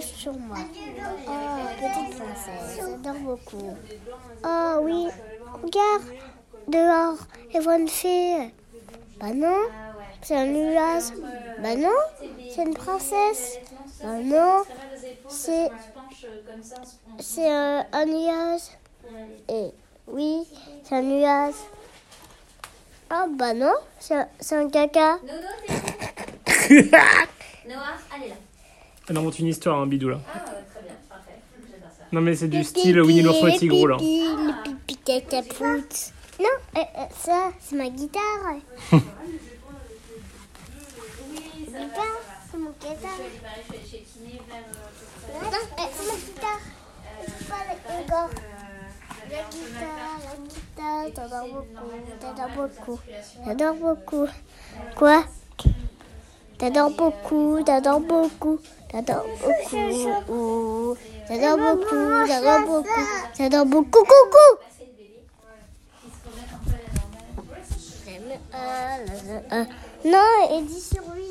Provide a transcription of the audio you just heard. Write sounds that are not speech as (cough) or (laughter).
arrive sur moi. Oh, petite princesse, j'adore beaucoup. Oh oui, regarde, dehors, il voit une fée. Bah non, c'est un nuage. Bah non, c'est une princesse. Bah non, c'est c'est un, un nuage. Et oui, c'est un nuage. Ah bah non, c'est un, c'est un caca. (laughs) Elle invente une histoire, hein, Bidou, là. Ah, très bien, parfait. J'adore ça. Non, mais c'est du style Winnie l'ourson et Tigrou, là. Pipi, le pipi caca pout. Non, euh, euh, ça, c'est ma guitare. Guitare, (laughs) c'est mon guitare. Non, euh, c'est ma guitare. C'est pas la encore. La guitare, la guitare, t'adores beaucoup, t'adores beaucoup, t'adores beaucoup. Quoi? T'adores beaucoup, t'adores beaucoup, t'adores beaucoup, t'adores beaucoup, t'adores beaucoup, t'adores beaucoup, coucou Non, Eddie sur lui.